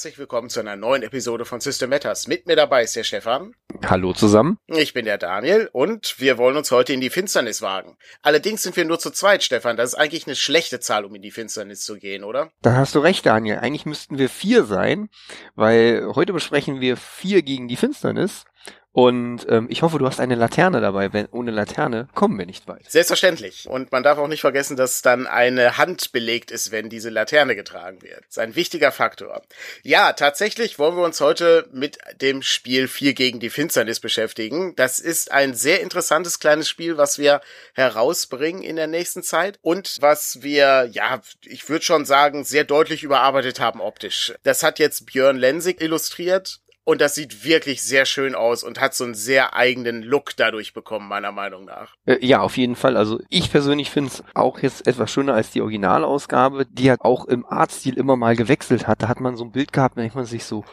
herzlich willkommen zu einer neuen Episode von System Matters. Mit mir dabei ist der Stefan. Hallo zusammen. Ich bin der Daniel und wir wollen uns heute in die Finsternis wagen. Allerdings sind wir nur zu zweit, Stefan. Das ist eigentlich eine schlechte Zahl, um in die Finsternis zu gehen, oder? Da hast du recht, Daniel. Eigentlich müssten wir vier sein, weil heute besprechen wir vier gegen die Finsternis. Und ähm, ich hoffe, du hast eine Laterne dabei. Wenn, ohne Laterne kommen wir nicht weit. Selbstverständlich. Und man darf auch nicht vergessen, dass dann eine Hand belegt ist, wenn diese Laterne getragen wird. Das ist ein wichtiger Faktor. Ja, tatsächlich wollen wir uns heute mit dem Spiel 4 gegen die Finsternis beschäftigen. Das ist ein sehr interessantes kleines Spiel, was wir herausbringen in der nächsten Zeit und was wir, ja, ich würde schon sagen, sehr deutlich überarbeitet haben optisch. Das hat jetzt Björn Lensig illustriert und das sieht wirklich sehr schön aus und hat so einen sehr eigenen Look dadurch bekommen, meiner Meinung nach. Äh, ja, auf jeden Fall. Also ich persönlich finde es auch jetzt etwas schöner als die Originalausgabe, die halt auch im Artstil immer mal gewechselt hat. Da hat man so ein Bild gehabt, da denkt man sich so,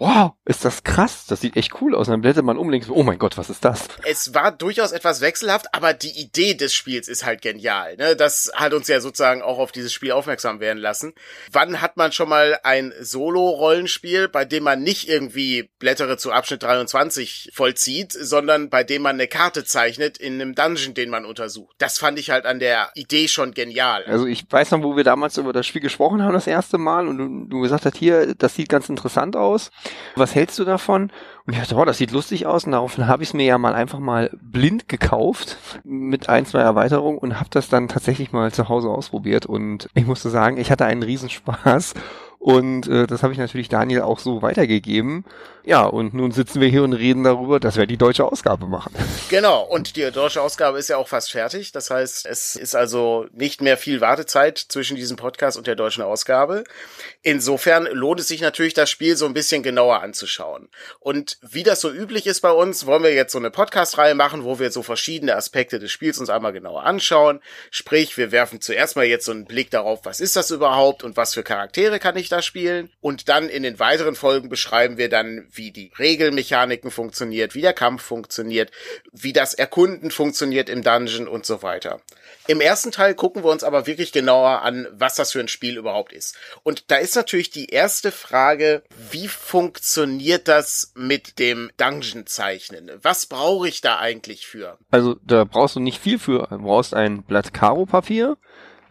wow, ist das krass, das sieht echt cool aus. Und dann blättert man um links, oh mein Gott, was ist das? Es war durchaus etwas wechselhaft, aber die Idee des Spiels ist halt genial. Ne? Das hat uns ja sozusagen auch auf dieses Spiel aufmerksam werden lassen. Wann hat man schon mal ein Solo-Rollenspiel, bei dem man nicht irgendwie Blättere zu Abschnitt 23 vollzieht, sondern bei dem man eine Karte zeichnet in einem Dungeon, den man untersucht? Das fand ich halt an der Idee schon genial. Also ich weiß noch, wo wir damals über das Spiel gesprochen haben das erste Mal und du, du gesagt hast, hier, das sieht ganz interessant aus was hältst du davon? Und ich dachte, oh, das sieht lustig aus. Und daraufhin habe ich es mir ja mal einfach mal blind gekauft mit ein, zwei Erweiterungen und habe das dann tatsächlich mal zu Hause ausprobiert. Und ich musste sagen, ich hatte einen Riesenspaß. Und äh, das habe ich natürlich Daniel auch so weitergegeben. Ja, und nun sitzen wir hier und reden darüber, dass wir die deutsche Ausgabe machen. Genau, und die deutsche Ausgabe ist ja auch fast fertig. Das heißt, es ist also nicht mehr viel Wartezeit zwischen diesem Podcast und der deutschen Ausgabe. Insofern lohnt es sich natürlich, das Spiel so ein bisschen genauer anzuschauen. Und wie das so üblich ist bei uns, wollen wir jetzt so eine Podcast-Reihe machen, wo wir so verschiedene Aspekte des Spiels uns einmal genauer anschauen. Sprich, wir werfen zuerst mal jetzt so einen Blick darauf, was ist das überhaupt und was für Charaktere kann ich da spielen. Und dann in den weiteren Folgen beschreiben wir dann, wie die Regelmechaniken funktioniert, wie der Kampf funktioniert, wie das Erkunden funktioniert im Dungeon und so weiter. Im ersten Teil gucken wir uns aber wirklich genauer an, was das für ein Spiel überhaupt ist. Und da ist natürlich die erste Frage, wie funktioniert das mit dem Dungeon zeichnen? Was brauche ich da eigentlich für? Also da brauchst du nicht viel für. Du brauchst ein Blatt Karo-Papier,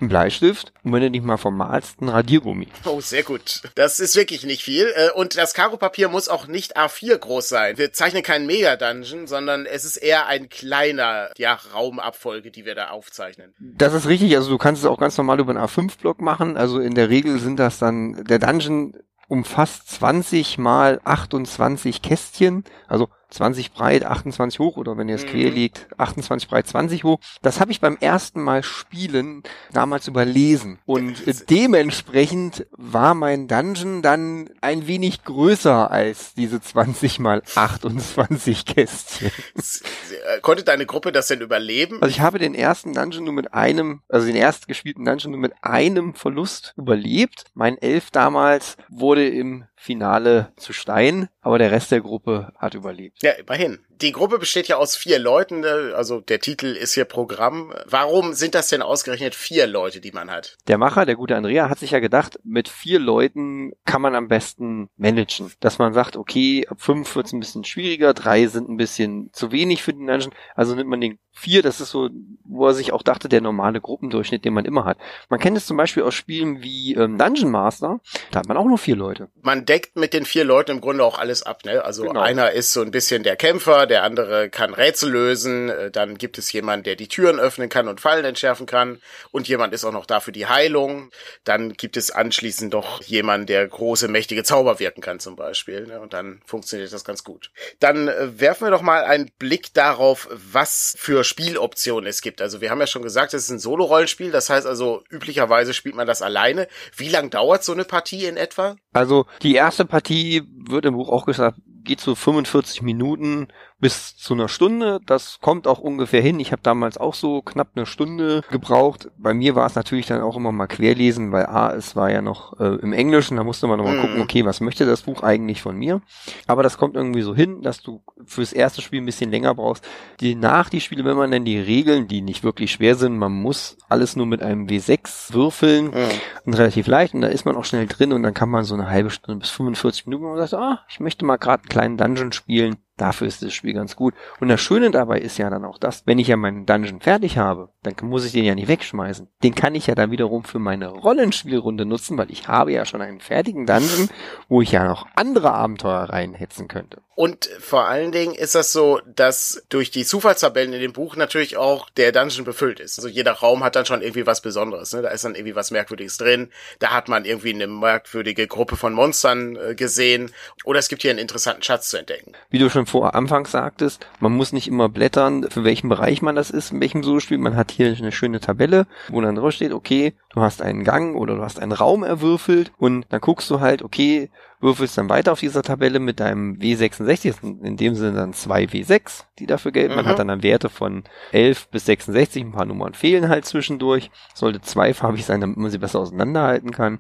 einen Bleistift und wenn du nicht mal vermalst, ein Radiergummi. Oh, sehr gut. Das ist wirklich nicht viel. Äh, und das Karo-Papier muss auch nicht A4 groß sein. Wir zeichnen keinen Mega-Dungeon, sondern es ist eher ein kleiner, ja, Raumabfolge, die wir da aufzeichnen. Das ist richtig. Also du kannst es auch ganz normal über einen A5-Block machen. Also in der Regel sind das dann, der Dungeon umfasst 20 mal 28 Kästchen. Also 20 breit, 28 hoch oder wenn ihr es mhm. quer liegt, 28 breit, 20 hoch. Das habe ich beim ersten Mal spielen damals überlesen und dementsprechend war mein Dungeon dann ein wenig größer als diese 20 mal 28 Kästchen. Äh, konnte deine Gruppe das denn überleben? Also ich habe den ersten Dungeon nur mit einem, also den erst gespielten Dungeon nur mit einem Verlust überlebt. Mein Elf damals wurde im Finale zu Stein, aber der Rest der Gruppe hat überlebt. Ja, immerhin. Die Gruppe besteht ja aus vier Leuten, ne? also der Titel ist hier Programm. Warum sind das denn ausgerechnet vier Leute, die man hat? Der Macher, der gute Andrea, hat sich ja gedacht, mit vier Leuten kann man am besten managen. Dass man sagt, okay, ab fünf wird's ein bisschen schwieriger, drei sind ein bisschen zu wenig für den Dungeon, also nimmt man den vier, das ist so, wo er sich auch dachte, der normale Gruppendurchschnitt, den man immer hat. Man kennt es zum Beispiel aus Spielen wie ähm, Dungeon Master, da hat man auch nur vier Leute. Man deckt mit den vier Leuten im Grunde auch alles ab, ne? Also genau. einer ist so ein bisschen der Kämpfer, der andere kann Rätsel lösen, äh, dann gibt es jemanden, der die Türen öffnen kann und Fallen entschärfen kann und jemand ist auch noch da für die Heilung. Dann gibt es anschließend doch jemanden, der große, mächtige Zauber wirken kann zum Beispiel ne? und dann funktioniert das ganz gut. Dann äh, werfen wir doch mal einen Blick darauf, was für Spieloptionen es gibt. Also wir haben ja schon gesagt, es ist ein Solo-Rollenspiel. Das heißt also, üblicherweise spielt man das alleine. Wie lang dauert so eine Partie in etwa? Also die erste Partie wird im Buch auch gesagt, geht so 45 Minuten, bis zu einer Stunde. Das kommt auch ungefähr hin. Ich habe damals auch so knapp eine Stunde gebraucht. Bei mir war es natürlich dann auch immer mal querlesen, weil A, es war ja noch äh, im Englischen, da musste man nochmal mhm. gucken, okay, was möchte das Buch eigentlich von mir? Aber das kommt irgendwie so hin, dass du fürs erste Spiel ein bisschen länger brauchst. Die nach die Spiele, wenn man dann die Regeln, die nicht wirklich schwer sind, man muss alles nur mit einem W6 würfeln mhm. und relativ leicht und da ist man auch schnell drin und dann kann man so eine halbe Stunde bis 45 Minuten und sagt, ah, ich möchte mal gerade einen kleinen Dungeon spielen Dafür ist das Spiel ganz gut. Und das Schöne dabei ist ja dann auch das, wenn ich ja meinen Dungeon fertig habe, dann muss ich den ja nicht wegschmeißen. Den kann ich ja dann wiederum für meine Rollenspielrunde nutzen, weil ich habe ja schon einen fertigen Dungeon, wo ich ja noch andere Abenteuer reinhetzen könnte. Und vor allen Dingen ist das so, dass durch die Zufallstabellen in dem Buch natürlich auch der Dungeon befüllt ist. Also jeder Raum hat dann schon irgendwie was Besonderes. Ne? Da ist dann irgendwie was Merkwürdiges drin. Da hat man irgendwie eine merkwürdige Gruppe von Monstern äh, gesehen. Oder es gibt hier einen interessanten Schatz zu entdecken. Wie du schon vor Anfang sagtest, man muss nicht immer blättern, für welchen Bereich man das ist, in welchem Solo-Spiel. Man hat hier eine schöne Tabelle, wo dann drauf steht, okay, du hast einen Gang oder du hast einen Raum erwürfelt und dann guckst du halt, okay, würfelst dann weiter auf dieser Tabelle mit deinem W66, in dem Sinne dann zwei W6, die dafür gelten. Mhm. Man hat dann, dann Werte von 11 bis 66, ein paar Nummern fehlen halt zwischendurch. Sollte zweifarbig sein, damit man sie besser auseinanderhalten kann.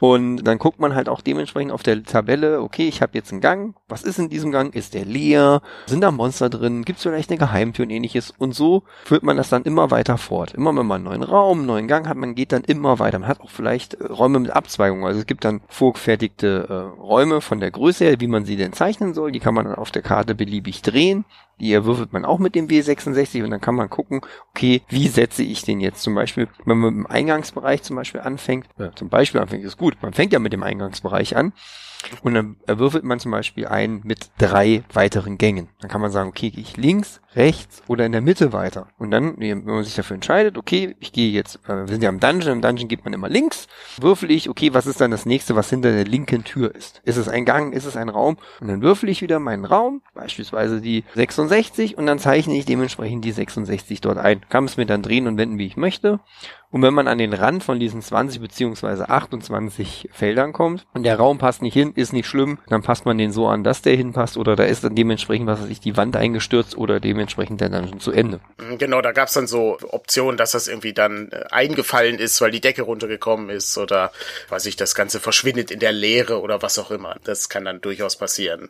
Und dann guckt man halt auch dementsprechend auf der Tabelle, okay, ich habe jetzt einen Gang, was ist in diesem Gang? Ist der leer? Sind da Monster drin? Gibt es vielleicht eine Geheimtür und ähnliches? Und so führt man das dann immer weiter fort. Immer wenn man einen neuen Raum, einen neuen Gang hat, man geht dann immer weiter. Man hat auch vielleicht äh, Räume mit Abzweigungen. Also es gibt dann vorgefertigte äh, Räume von der Größe her, wie man sie denn zeichnen soll. Die kann man dann auf der Karte beliebig drehen. Die erwürfelt man auch mit dem W66 und dann kann man gucken, okay, wie setze ich den jetzt zum Beispiel, wenn man mit dem Eingangsbereich zum Beispiel anfängt, ja, zum Beispiel anfängt, ist gut, man fängt ja mit dem Eingangsbereich an und dann erwürfelt man zum Beispiel ein mit drei weiteren Gängen. Dann kann man sagen, okay, gehe ich links, rechts oder in der Mitte weiter. Und dann, wenn man sich dafür entscheidet, okay, ich gehe jetzt, äh, wir sind ja im Dungeon, im Dungeon geht man immer links, würfel ich, okay, was ist dann das nächste, was hinter der linken Tür ist? Ist es ein Gang, ist es ein Raum? Und dann würfel ich wieder meinen Raum, beispielsweise die 66, und dann zeichne ich dementsprechend die 66 dort ein. Kann es mir dann drehen und wenden, wie ich möchte. Und wenn man an den Rand von diesen 20 beziehungsweise 28 Feldern kommt und der Raum passt nicht hin, ist nicht schlimm, dann passt man den so an, dass der hinpasst oder da ist dann dementsprechend, was weiß ich, die Wand eingestürzt oder dementsprechend der Dungeon zu Ende. Mhm, genau, da gab's dann so Optionen, dass das irgendwie dann äh, eingefallen ist, weil die Decke runtergekommen ist oder weiß ich, das Ganze verschwindet in der Leere oder was auch immer. Das kann dann durchaus passieren.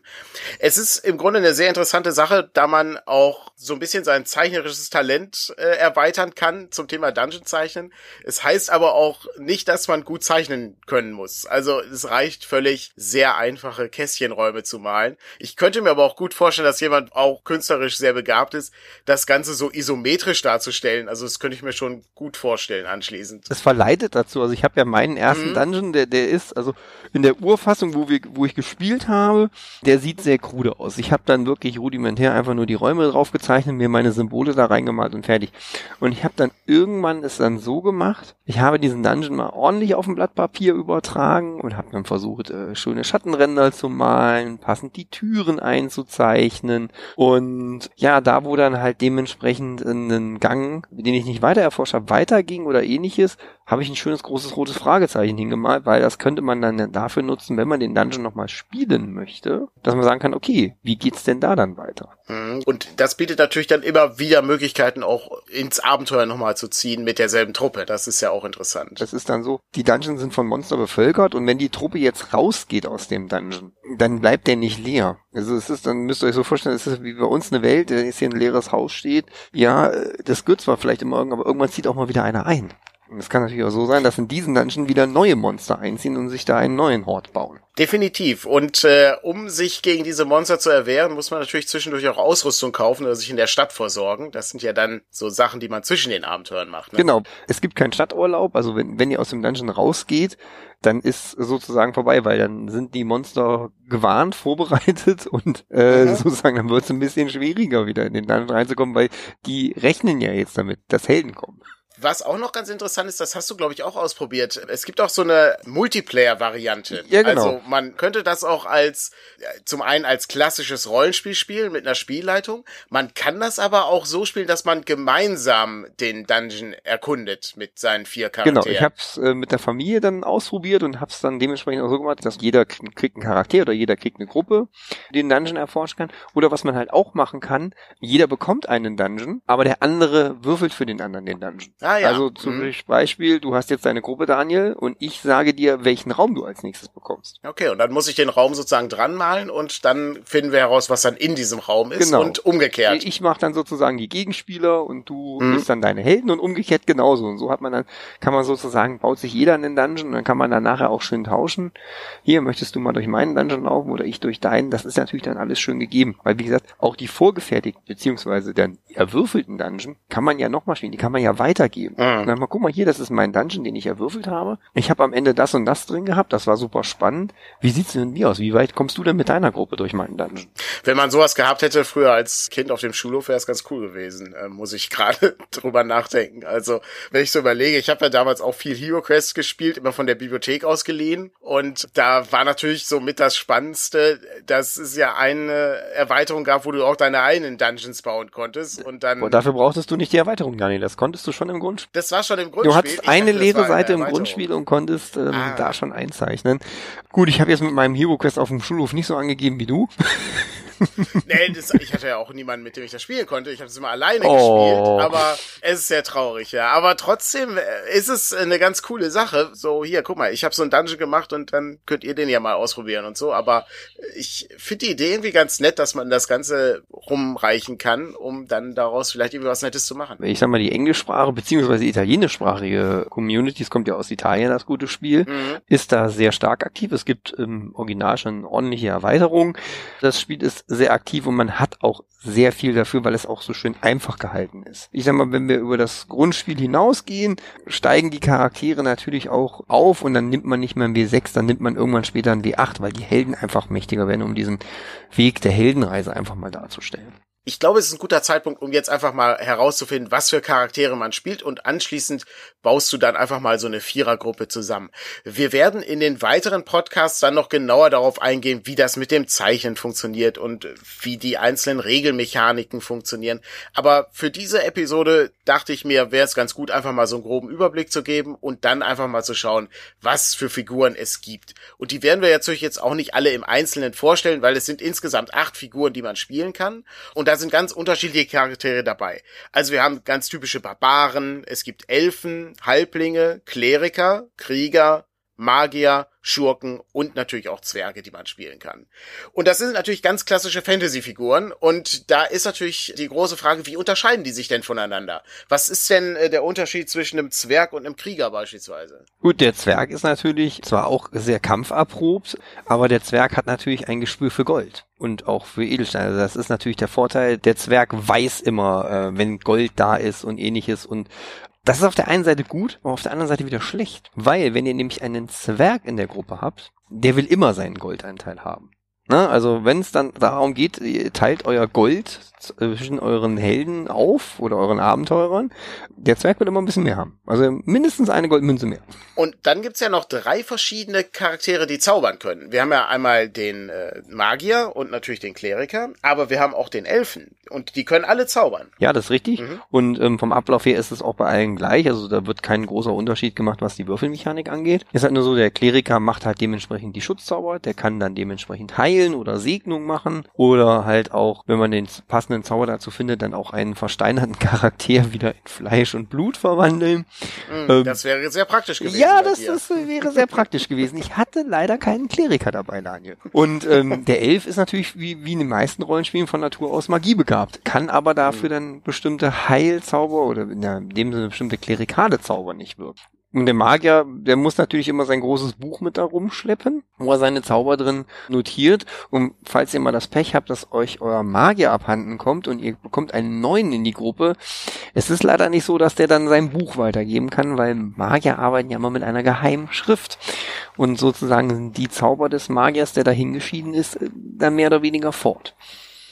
Es ist im Grunde eine sehr interessante Sache, da man auch so ein bisschen sein zeichnerisches Talent äh, erweitern kann zum Thema Dungeon zeichnen. Es heißt aber auch nicht, dass man gut zeichnen können muss. Also es reicht völlig sehr einfache Kästchenräume zu malen. Ich könnte mir aber auch gut vorstellen, dass jemand auch künstlerisch sehr begabt ist, das Ganze so isometrisch darzustellen. Also das könnte ich mir schon gut vorstellen anschließend. Es verleitet dazu. Also ich habe ja meinen ersten mhm. Dungeon, der, der ist, also in der Urfassung, wo, wir, wo ich gespielt habe, der sieht sehr krude aus. Ich habe dann wirklich rudimentär einfach nur die Räume drauf gezeichnet, mir meine Symbole da reingemalt und fertig. Und ich habe dann irgendwann es dann so gemacht. Ich habe diesen Dungeon mal ordentlich auf ein Blatt Papier übertragen und habe dann versucht, äh, schöne Schattenränder zu malen, passend die Türen einzuzeichnen. Und ja, da wo dann halt dementsprechend einen Gang, den ich nicht weiter erforscht habe, weiterging oder ähnliches, habe ich ein schönes großes rotes Fragezeichen hingemalt, weil das könnte man dann dafür nutzen, wenn man den Dungeon nochmal spielen möchte, dass man sagen kann, okay, wie geht's denn da dann weiter? Mhm. Und das bietet natürlich dann immer wieder Möglichkeiten, auch ins Abenteuer nochmal zu ziehen mit derselben Truppe. Das ist ja auch interessant. Das ist dann so, die Dungeons sind von Monster bevölkert und wenn die Truppe jetzt rausgeht aus dem Dungeon, dann bleibt der nicht leer. Also es ist, dann müsst ihr euch so vorstellen, es ist wie bei uns eine Welt, da ist hier ein leeres Haus steht. Ja, das gehört zwar vielleicht immer irgendwann, aber irgendwann zieht auch mal wieder einer ein. Es kann natürlich auch so sein, dass in diesen Dungeon wieder neue Monster einziehen und sich da einen neuen Hort bauen. Definitiv. Und äh, um sich gegen diese Monster zu erwehren, muss man natürlich zwischendurch auch Ausrüstung kaufen oder sich in der Stadt versorgen. Das sind ja dann so Sachen, die man zwischen den Abenteuern macht. Ne? Genau. Es gibt keinen Stadturlaub. Also wenn, wenn ihr aus dem Dungeon rausgeht, dann ist sozusagen vorbei, weil dann sind die Monster gewarnt, vorbereitet und äh, mhm. sozusagen dann wird es ein bisschen schwieriger wieder in den Dungeon reinzukommen, weil die rechnen ja jetzt damit, dass Helden kommen. Was auch noch ganz interessant ist, das hast du, glaube ich, auch ausprobiert. Es gibt auch so eine Multiplayer-Variante. Ja, genau. Also man könnte das auch als zum einen als klassisches Rollenspiel spielen mit einer Spielleitung. Man kann das aber auch so spielen, dass man gemeinsam den Dungeon erkundet mit seinen vier Charakteren. Genau, ich habe es äh, mit der Familie dann ausprobiert und habe es dann dementsprechend auch so gemacht, dass jeder kriegt einen Charakter oder jeder kriegt eine Gruppe, die den Dungeon erforschen kann. Oder was man halt auch machen kann, jeder bekommt einen Dungeon, aber der andere würfelt für den anderen den Dungeon. Ah, ja. Also zum mhm. Beispiel, du hast jetzt deine Gruppe, Daniel, und ich sage dir, welchen Raum du als nächstes bekommst. Okay, und dann muss ich den Raum sozusagen dran malen und dann finden wir heraus, was dann in diesem Raum ist Genau. und umgekehrt. Ich mache dann sozusagen die Gegenspieler und du mhm. bist dann deine Helden und umgekehrt genauso. Und so hat man dann, kann man sozusagen, baut sich jeder einen Dungeon und dann kann man dann nachher auch schön tauschen. Hier möchtest du mal durch meinen Dungeon laufen oder ich durch deinen. Das ist natürlich dann alles schön gegeben. Weil wie gesagt, auch die vorgefertigten beziehungsweise dann erwürfelten Dungeon kann man ja nochmal spielen. Die kann man ja weitergeben. Mhm. Und dann mal, guck mal hier, das ist mein Dungeon, den ich erwürfelt habe. Ich habe am Ende das und das drin gehabt. Das war super spannend. Wie sieht's denn mit dir aus? Wie weit kommst du denn mit deiner Gruppe durch meinen Dungeon? Wenn man sowas gehabt hätte früher als Kind auf dem Schulhof, wäre es ganz cool gewesen, äh, muss ich gerade drüber nachdenken. Also, wenn ich so überlege, ich habe ja damals auch viel Hero Quest gespielt, immer von der Bibliothek ausgeliehen. Und da war natürlich so mit das Spannendste, dass es ja eine Erweiterung gab, wo du auch deine eigenen Dungeons bauen konntest. Und dann. Und dafür brauchtest du nicht die Erweiterung, Daniel. Das konntest du schon im Grundspiel. Das war schon im Grundspiel. Du hattest eine dachte, leere Seite im. Grundspiel und konntest ähm, Ah. da schon einzeichnen. Gut, ich habe jetzt mit meinem Hero Quest auf dem Schulhof nicht so angegeben wie du. Nee, das, ich hatte ja auch niemanden, mit dem ich das spielen konnte. Ich habe es immer alleine Oh. gespielt, aber es ist sehr traurig, ja. Aber trotzdem äh, ist es eine ganz coole Sache. So, hier, guck mal, ich habe so einen Dungeon gemacht und dann könnt ihr den ja mal ausprobieren und so. Aber ich finde die Idee irgendwie ganz nett, dass man das Ganze rumreichen kann, um dann daraus vielleicht irgendwie was Nettes zu machen. Ich sag mal, die Englischsprache beziehungsweise italienischsprachige Community, es kommt ja aus Italien, das gute Spiel, Mhm. ist da sehr stark aktiv. Es gibt im Original schon ordentliche Erweiterungen. Das Spiel ist sehr aktiv und man hat auch sehr viel dafür, weil es auch so schön einfach gehalten ist. Ich sag mal, wenn wir über das Grundspiel hinausgehen, steigen die Charaktere natürlich auch auf und dann nimmt man nicht mehr ein W6, dann nimmt man irgendwann später ein W8, weil die Helden einfach mächtiger werden, um diesen Weg der Heldenreise einfach mal darzustellen. Ich glaube, es ist ein guter Zeitpunkt, um jetzt einfach mal herauszufinden, was für Charaktere man spielt und anschließend baust du dann einfach mal so eine Vierergruppe zusammen. Wir werden in den weiteren Podcasts dann noch genauer darauf eingehen, wie das mit dem Zeichnen funktioniert und wie die einzelnen Regelmechaniken funktionieren. Aber für diese Episode dachte ich mir, wäre es ganz gut, einfach mal so einen groben Überblick zu geben und dann einfach mal zu schauen, was für Figuren es gibt. Und die werden wir natürlich jetzt auch nicht alle im Einzelnen vorstellen, weil es sind insgesamt acht Figuren, die man spielen kann. Und sind ganz unterschiedliche Charaktere dabei. Also wir haben ganz typische Barbaren, es gibt Elfen, Halblinge, Kleriker, Krieger, Magier, Schurken und natürlich auch Zwerge, die man spielen kann. Und das sind natürlich ganz klassische Fantasy-Figuren und da ist natürlich die große Frage, wie unterscheiden die sich denn voneinander? Was ist denn äh, der Unterschied zwischen einem Zwerg und einem Krieger beispielsweise? Gut, der Zwerg ist natürlich zwar auch sehr kampferprobt, aber der Zwerg hat natürlich ein Gespür für Gold und auch für Edelsteine. Also das ist natürlich der Vorteil. Der Zwerg weiß immer, äh, wenn Gold da ist und ähnliches und das ist auf der einen Seite gut, aber auf der anderen Seite wieder schlecht. Weil, wenn ihr nämlich einen Zwerg in der Gruppe habt, der will immer seinen Goldanteil haben. Na, also wenn es dann darum geht, ihr teilt euer Gold zwischen euren Helden auf oder euren Abenteurern, der Zwerg wird immer ein bisschen mehr haben. Also mindestens eine Goldmünze mehr. Und dann gibt's ja noch drei verschiedene Charaktere, die zaubern können. Wir haben ja einmal den äh, Magier und natürlich den Kleriker, aber wir haben auch den Elfen und die können alle zaubern. Ja, das ist richtig. Mhm. Und ähm, vom Ablauf her ist es auch bei allen gleich. Also da wird kein großer Unterschied gemacht, was die Würfelmechanik angeht. Ist halt nur so, der Kleriker macht halt dementsprechend die Schutzzauber, der kann dann dementsprechend heilen oder Segnung machen oder halt auch, wenn man den passenden Zauber dazu findet, dann auch einen versteinerten Charakter wieder in Fleisch und Blut verwandeln. Mhm, Ähm, das wäre sehr praktisch gewesen. Ja, das ist, wäre sehr praktisch gewesen. Ich hatte leider keinen Kleriker dabei, Daniel. Und ähm, der Elf ist natürlich wie, wie in den meisten Rollenspielen von Natur aus Magie begabt, kann aber dafür dann bestimmte Heilzauber oder in, der, in dem Sinne bestimmte klerikale Zauber nicht wirken. Und der Magier, der muss natürlich immer sein großes Buch mit da rumschleppen, wo er seine Zauber drin notiert. Und falls ihr mal das Pech habt, dass euch euer Magier abhanden kommt und ihr bekommt einen neuen in die Gruppe, es ist leider nicht so, dass der dann sein Buch weitergeben kann, weil Magier arbeiten ja immer mit einer geheimen Schrift. Und sozusagen sind die Zauber des Magiers, der dahin geschieden ist, äh, dann mehr oder weniger fort.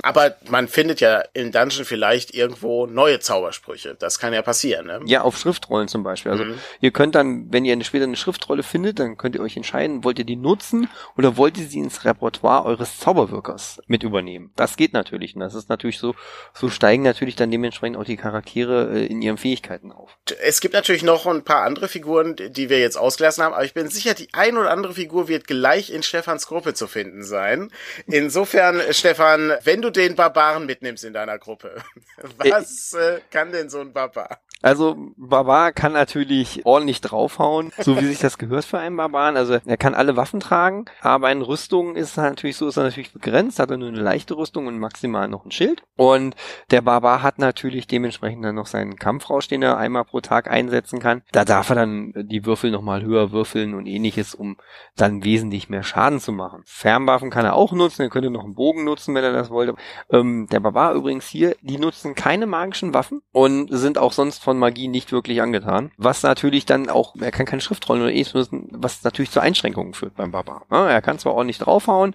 Aber man findet ja im Dungeon vielleicht irgendwo neue Zaubersprüche. Das kann ja passieren, ne? Ja, auf Schriftrollen zum Beispiel. Also mhm. ihr könnt dann, wenn ihr später eine Schriftrolle findet, dann könnt ihr euch entscheiden, wollt ihr die nutzen oder wollt ihr sie ins Repertoire eures Zauberwirkers mit übernehmen. Das geht natürlich. Und das ist natürlich so, so steigen natürlich dann dementsprechend auch die Charaktere äh, in ihren Fähigkeiten auf. Es gibt natürlich noch ein paar andere Figuren, die wir jetzt ausgelassen haben, aber ich bin sicher, die ein oder andere Figur wird gleich in Stefans Gruppe zu finden sein. Insofern, Stefan, wenn du den Barbaren mitnimmst in deiner Gruppe, was äh, kann denn so ein Barbar? Also Barbar kann natürlich ordentlich draufhauen, so wie sich das gehört für einen Barbaren. Also er kann alle Waffen tragen, aber in Rüstung ist er natürlich so, ist er natürlich begrenzt, hat er nur eine leichte Rüstung und maximal noch ein Schild. Und der Barbar hat natürlich dementsprechend dann noch seinen Kampfrausch, den er einmal pro Tag einsetzen kann. Da darf er dann die Würfel nochmal höher würfeln und ähnliches, um dann wesentlich mehr Schaden zu machen. Fernwaffen kann er auch nutzen, er könnte noch einen Bogen nutzen, wenn er das wollte. Ähm, der Barbar übrigens hier, die nutzen keine magischen Waffen und sind auch sonst von Magie nicht wirklich angetan. Was natürlich dann auch, er kann keine Schriftrollen oder ähnliches nutzen, was natürlich zu Einschränkungen führt beim Barbar. Ja, er kann zwar ordentlich draufhauen,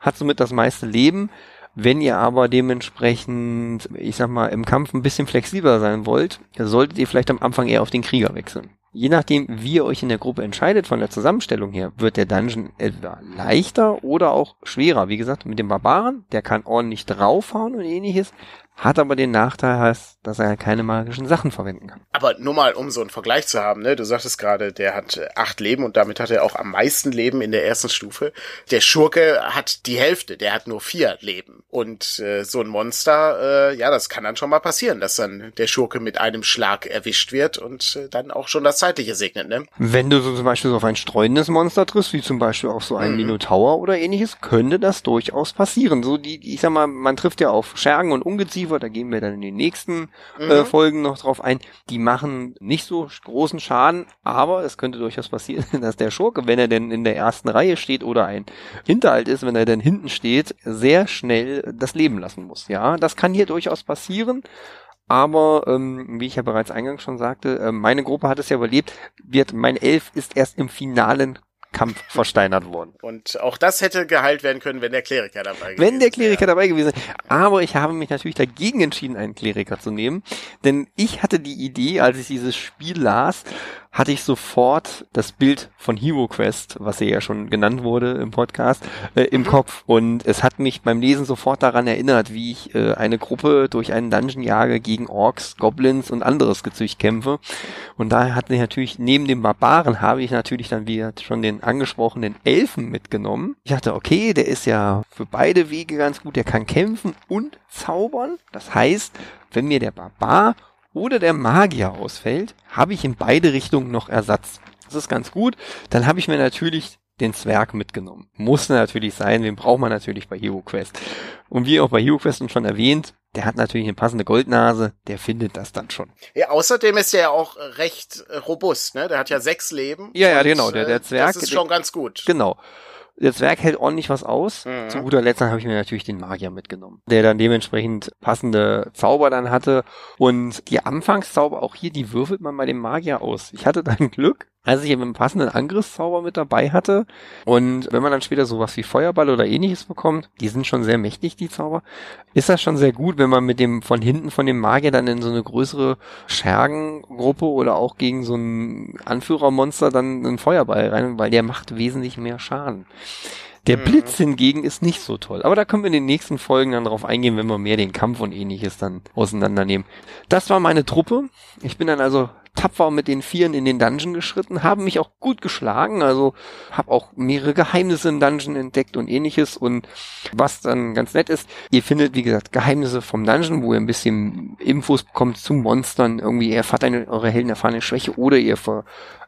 hat somit das meiste Leben, wenn ihr aber dementsprechend, ich sag mal, im Kampf ein bisschen flexibler sein wollt, solltet ihr vielleicht am Anfang eher auf den Krieger wechseln. Je nachdem, wie ihr euch in der Gruppe entscheidet von der Zusammenstellung her, wird der Dungeon etwa leichter oder auch schwerer. Wie gesagt, mit dem Barbaren, der kann ordentlich draufhauen und ähnliches, hat aber den Nachteil, dass er keine magischen Sachen verwenden kann. Aber nur mal, um so einen Vergleich zu haben, ne? Du sagtest gerade, der hat äh, acht Leben und damit hat er auch am meisten Leben in der ersten Stufe. Der Schurke hat die Hälfte, der hat nur vier Leben. Und äh, so ein Monster, äh, ja, das kann dann schon mal passieren, dass dann der Schurke mit einem Schlag erwischt wird und äh, dann auch schon das Zeitliche segnet, ne? Wenn du so zum Beispiel so auf ein streuendes Monster triffst, wie zum Beispiel auf so einen mhm. Minotaur oder ähnliches, könnte das durchaus passieren. So die, ich sag mal, man trifft ja auf Schergen und Ungeziefer Receiver, da gehen wir dann in den nächsten mhm. äh, Folgen noch drauf ein, die machen nicht so großen Schaden, aber es könnte durchaus passieren, dass der Schurke, wenn er denn in der ersten Reihe steht oder ein Hinterhalt ist, wenn er denn hinten steht, sehr schnell das Leben lassen muss. Ja, das kann hier durchaus passieren. Aber ähm, wie ich ja bereits eingangs schon sagte, äh, meine Gruppe hat es ja überlebt. Wird mein Elf ist erst im finalen Kampf versteinert worden. Und auch das hätte geheilt werden können, wenn der Kleriker dabei gewesen wäre. Wenn der Kleriker wäre. dabei gewesen wäre. Aber ich habe mich natürlich dagegen entschieden, einen Kleriker zu nehmen. Denn ich hatte die Idee, als ich dieses Spiel las, hatte ich sofort das Bild von Hero Quest, was ja schon genannt wurde im Podcast, äh, im mhm. Kopf. Und es hat mich beim Lesen sofort daran erinnert, wie ich äh, eine Gruppe durch einen Dungeon jage gegen Orks, Goblins und anderes Gezücht kämpfe. Und daher hatte ich natürlich, neben dem Barbaren habe ich natürlich dann wieder schon den angesprochenen Elfen mitgenommen. Ich dachte, okay, der ist ja für beide Wege ganz gut, der kann kämpfen und zaubern. Das heißt, wenn mir der Barbar oder der Magier ausfällt, habe ich in beide Richtungen noch Ersatz. Das ist ganz gut. Dann habe ich mir natürlich den Zwerg mitgenommen. Muss natürlich sein, den braucht man natürlich bei Hero Quest. Und wie auch bei Hero Quest schon erwähnt, der hat natürlich eine passende Goldnase, der findet das dann schon. Ja, außerdem ist er ja auch recht robust, ne? Der hat ja sechs Leben. Ja, ja, genau, der, der Zwerg. Das ist schon ganz gut. Genau. Der Zwerg hält ordentlich was aus. Mhm. Zu guter Letzt habe ich mir natürlich den Magier mitgenommen, der dann dementsprechend passende Zauber dann hatte. Und die Anfangszauber, auch hier, die würfelt man bei dem Magier aus. Ich hatte dann Glück, als ich einen passenden Angriffszauber mit dabei hatte. Und wenn man dann später sowas wie Feuerball oder ähnliches bekommt, die sind schon sehr mächtig, die Zauber, ist das schon sehr gut, wenn man mit dem von hinten von dem Magier dann in so eine größere Schergengruppe oder auch gegen so ein Anführermonster dann einen Feuerball rein, weil der macht wesentlich mehr Schaden. Der mhm. Blitz hingegen ist nicht so toll. Aber da können wir in den nächsten Folgen dann drauf eingehen, wenn wir mehr den Kampf und ähnliches dann auseinandernehmen. Das war meine Truppe. Ich bin dann also tapfer mit den Vieren in den Dungeon geschritten, haben mich auch gut geschlagen, also habe auch mehrere Geheimnisse im Dungeon entdeckt und ähnliches und was dann ganz nett ist, ihr findet wie gesagt Geheimnisse vom Dungeon, wo ihr ein bisschen Infos bekommt zu Monstern, irgendwie ihr erfahrt eine, eure Helden erfahren eine Schwäche oder ihr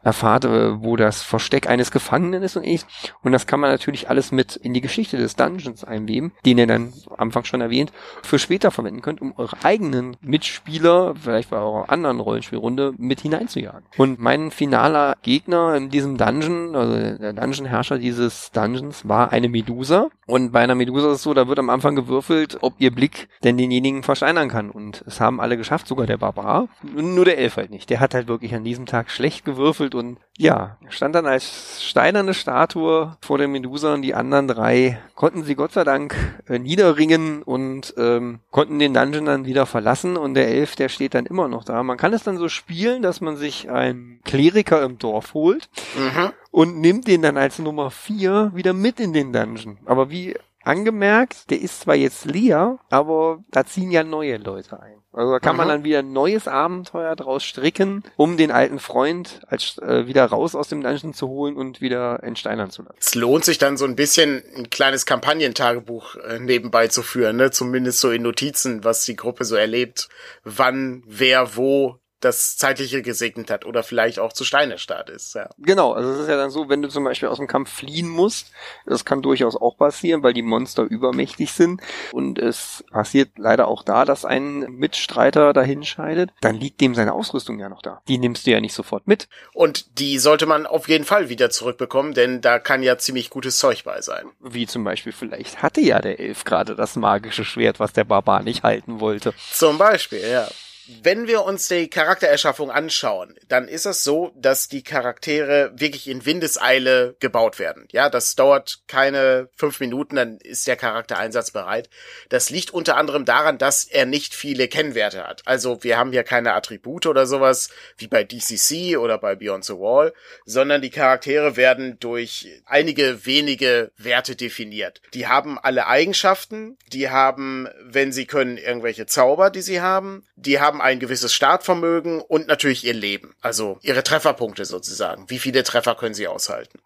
erfahrt, äh, wo das Versteck eines Gefangenen ist und ähnliches. Und das kann man natürlich alles mit in die Geschichte des Dungeons einweben, den ihr dann am Anfang schon erwähnt, für später verwenden könnt, um eure eigenen Mitspieler, vielleicht bei eurer anderen Rollenspielrunde, mit mit hineinzujagen. Und mein finaler Gegner in diesem Dungeon, also der Dungeon-Herrscher dieses Dungeons, war eine Medusa. Und bei einer Medusa ist es so, da wird am Anfang gewürfelt, ob ihr Blick denn denjenigen versteinern kann. Und es haben alle geschafft, sogar der Barbar. Nur der Elf halt nicht. Der hat halt wirklich an diesem Tag schlecht gewürfelt und ja, stand dann als steinerne Statue vor der Medusa und die anderen drei konnten sie Gott sei Dank äh, niederringen und ähm, konnten den Dungeon dann wieder verlassen und der Elf, der steht dann immer noch da. Man kann es dann so spielen, dass man sich einen Kleriker im Dorf holt mhm. und nimmt den dann als Nummer vier wieder mit in den Dungeon. Aber wie angemerkt, der ist zwar jetzt leer, aber da ziehen ja neue Leute ein. Also da kann mhm. man dann wieder ein neues Abenteuer draus stricken, um den alten Freund als äh, wieder raus aus dem Dungeon zu holen und wieder entsteinern zu lassen. Es lohnt sich dann so ein bisschen ein kleines Kampagnentagebuch äh, nebenbei zu führen, ne? Zumindest so in Notizen, was die Gruppe so erlebt, wann, wer, wo das Zeitliche gesegnet hat oder vielleicht auch zu Steinerstadt ist. Ja. Genau, also es ist ja dann so, wenn du zum Beispiel aus dem Kampf fliehen musst, das kann durchaus auch passieren, weil die Monster übermächtig sind und es passiert leider auch da, dass ein Mitstreiter dahin scheidet, dann liegt dem seine Ausrüstung ja noch da. Die nimmst du ja nicht sofort mit. Und die sollte man auf jeden Fall wieder zurückbekommen, denn da kann ja ziemlich gutes Zeug bei sein. Wie zum Beispiel, vielleicht hatte ja der Elf gerade das magische Schwert, was der Barbar nicht halten wollte. Zum Beispiel, ja. Wenn wir uns die Charaktererschaffung anschauen, dann ist es so, dass die Charaktere wirklich in Windeseile gebaut werden. Ja, das dauert keine fünf Minuten, dann ist der Charakter einsatzbereit. Das liegt unter anderem daran, dass er nicht viele Kennwerte hat. Also wir haben hier keine Attribute oder sowas wie bei DCC oder bei Beyond the Wall, sondern die Charaktere werden durch einige wenige Werte definiert. Die haben alle Eigenschaften, die haben, wenn sie können, irgendwelche Zauber, die sie haben, die haben haben ein gewisses Startvermögen und natürlich ihr Leben, also ihre Trefferpunkte sozusagen. Wie viele Treffer können sie aushalten?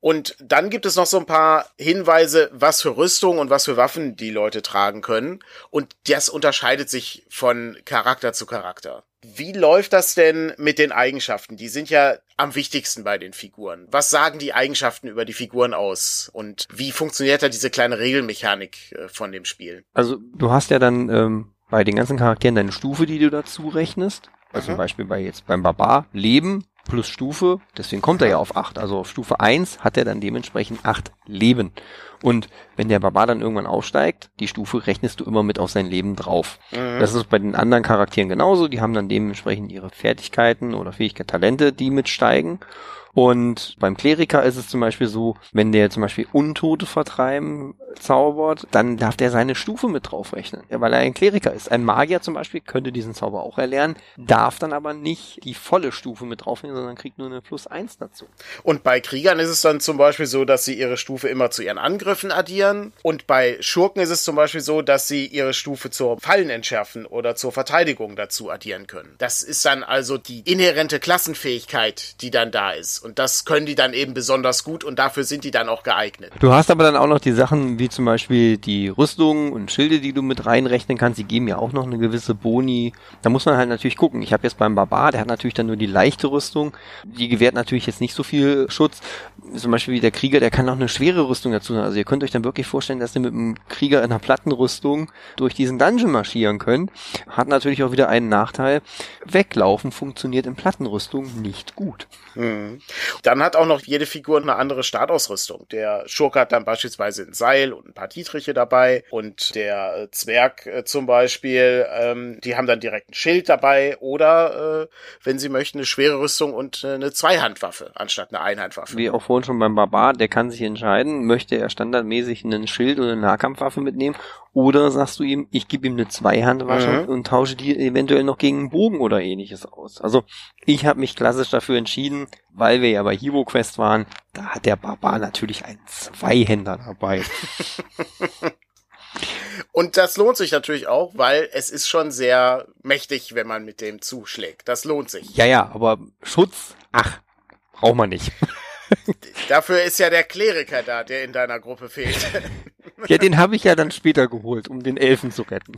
Und dann gibt es noch so ein paar Hinweise, was für Rüstung und was für Waffen die Leute tragen können. Und das unterscheidet sich von Charakter zu Charakter. Wie läuft das denn mit den Eigenschaften? Die sind ja am wichtigsten bei den Figuren. Was sagen die Eigenschaften über die Figuren aus? Und wie funktioniert da diese kleine Regelmechanik äh, von dem Spiel? Also du hast ja dann ähm, bei den ganzen Charakteren deine Stufe, die du dazu rechnest. Also zum Beispiel bei jetzt beim Barbar Leben plus Stufe, deswegen kommt er ja auf acht. Also auf Stufe eins hat er dann dementsprechend acht Leben. Und wenn der Barbar dann irgendwann aufsteigt, die Stufe rechnest du immer mit auf sein Leben drauf. Mhm. Das ist bei den anderen Charakteren genauso. Die haben dann dementsprechend ihre Fertigkeiten oder Fähigkeiten, Talente, die mitsteigen. Und beim Kleriker ist es zum Beispiel so, wenn der zum Beispiel Untote vertreiben zaubert, dann darf der seine Stufe mit draufrechnen, ja, weil er ein Kleriker ist. Ein Magier zum Beispiel könnte diesen Zauber auch erlernen, darf dann aber nicht die volle Stufe mit draufnehmen, sondern kriegt nur eine Plus eins dazu. Und bei Kriegern ist es dann zum Beispiel so, dass sie ihre Stufe immer zu ihren Angriffen addieren. Und bei Schurken ist es zum Beispiel so, dass sie ihre Stufe zur Fallen entschärfen oder zur Verteidigung dazu addieren können. Das ist dann also die inhärente Klassenfähigkeit, die dann da ist. Und das können die dann eben besonders gut und dafür sind die dann auch geeignet. Du hast aber dann auch noch die Sachen wie zum Beispiel die Rüstungen und Schilde, die du mit reinrechnen kannst. Die geben ja auch noch eine gewisse Boni. Da muss man halt natürlich gucken. Ich habe jetzt beim Barbar, der hat natürlich dann nur die leichte Rüstung. Die gewährt natürlich jetzt nicht so viel Schutz. Zum Beispiel wie der Krieger, der kann auch eine schwere Rüstung dazu haben. Also ihr könnt euch dann wirklich vorstellen, dass ihr mit einem Krieger in einer Plattenrüstung durch diesen Dungeon marschieren könnt. Hat natürlich auch wieder einen Nachteil. Weglaufen funktioniert in Plattenrüstung nicht gut. Mhm. Dann hat auch noch jede Figur eine andere Startausrüstung. Der Schurke hat dann beispielsweise ein Seil und ein paar Dietriche dabei und der äh, Zwerg äh, zum Beispiel, ähm, die haben dann direkt ein Schild dabei oder, äh, wenn sie möchten, eine schwere Rüstung und äh, eine Zweihandwaffe anstatt eine Einhandwaffe. Wie auch vorhin schon beim Barbar, der kann sich entscheiden, möchte er standardmäßig einen Schild oder eine Nahkampfwaffe mitnehmen oder sagst du ihm, ich gebe ihm eine Zweihandwaffe mhm. und tausche die eventuell noch gegen einen Bogen oder ähnliches aus. Also ich habe mich klassisch dafür entschieden, weil wir ja bei Hero Quest waren, da hat der Barbar natürlich einen Zweihänder dabei. Und das lohnt sich natürlich auch, weil es ist schon sehr mächtig, wenn man mit dem zuschlägt. Das lohnt sich. Ja, ja, aber Schutz, ach, braucht man nicht. Dafür ist ja der Kleriker da, der in deiner Gruppe fehlt. ja, den habe ich ja dann später geholt, um den Elfen zu retten.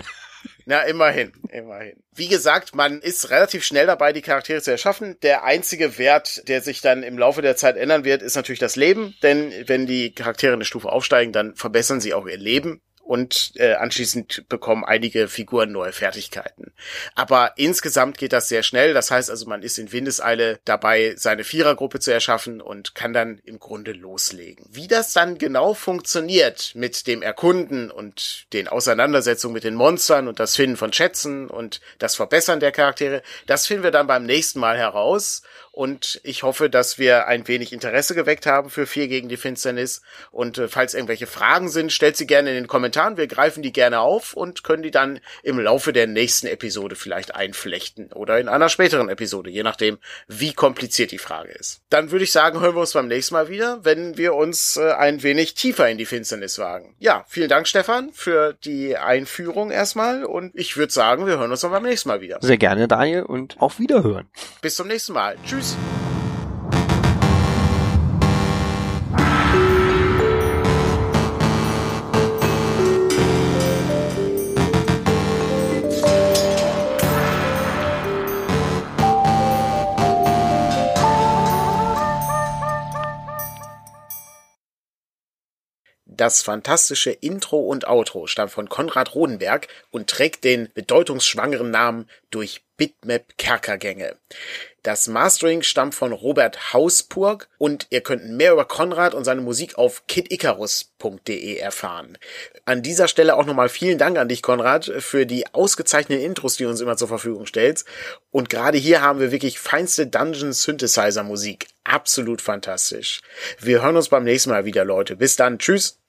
Na, immerhin, immerhin. Wie gesagt, man ist relativ schnell dabei, die Charaktere zu erschaffen. Der einzige Wert, der sich dann im Laufe der Zeit ändern wird, ist natürlich das Leben. Denn wenn die Charaktere eine Stufe aufsteigen, dann verbessern sie auch ihr Leben und äh, anschließend bekommen einige Figuren neue Fertigkeiten. Aber insgesamt geht das sehr schnell. Das heißt also, man ist in Windeseile dabei, seine Vierergruppe zu erschaffen und kann dann im Grunde loslegen. Wie das dann genau funktioniert mit dem Erkunden und den Auseinandersetzungen mit den Monstern und das Finden von Schätzen und das Verbessern der Charaktere, das finden wir dann beim nächsten Mal heraus und ich hoffe, dass wir ein wenig Interesse geweckt haben für Vier gegen die Finsternis. Und äh, falls irgendwelche Fragen sind, stellt sie gerne in den Kommentaren. Wir greifen die gerne auf und können die dann im Laufe der nächsten Episode vielleicht einflechten oder in einer späteren Episode, je nachdem, wie kompliziert die Frage ist. Dann würde ich sagen, hören wir uns beim nächsten Mal wieder, wenn wir uns äh, ein wenig tiefer in die Finsternis wagen. Ja, vielen Dank, Stefan, für die Einführung erstmal. Und ich würde sagen, wir hören uns dann beim nächsten Mal wieder. Sehr gerne, Daniel, und auf Wiederhören. Bis zum nächsten Mal. Tschüss. Tschüss. Das fantastische Intro und Outro stammt von Konrad Rodenberg und trägt den bedeutungsschwangeren Namen durch Bitmap Kerkergänge. Das Mastering stammt von Robert Hauspurg und ihr könnt mehr über Konrad und seine Musik auf kidicarus.de erfahren. An dieser Stelle auch nochmal vielen Dank an dich, Konrad, für die ausgezeichneten Intros, die du uns immer zur Verfügung stellst. Und gerade hier haben wir wirklich feinste Dungeon Synthesizer Musik. Absolut fantastisch. Wir hören uns beim nächsten Mal wieder, Leute. Bis dann. Tschüss.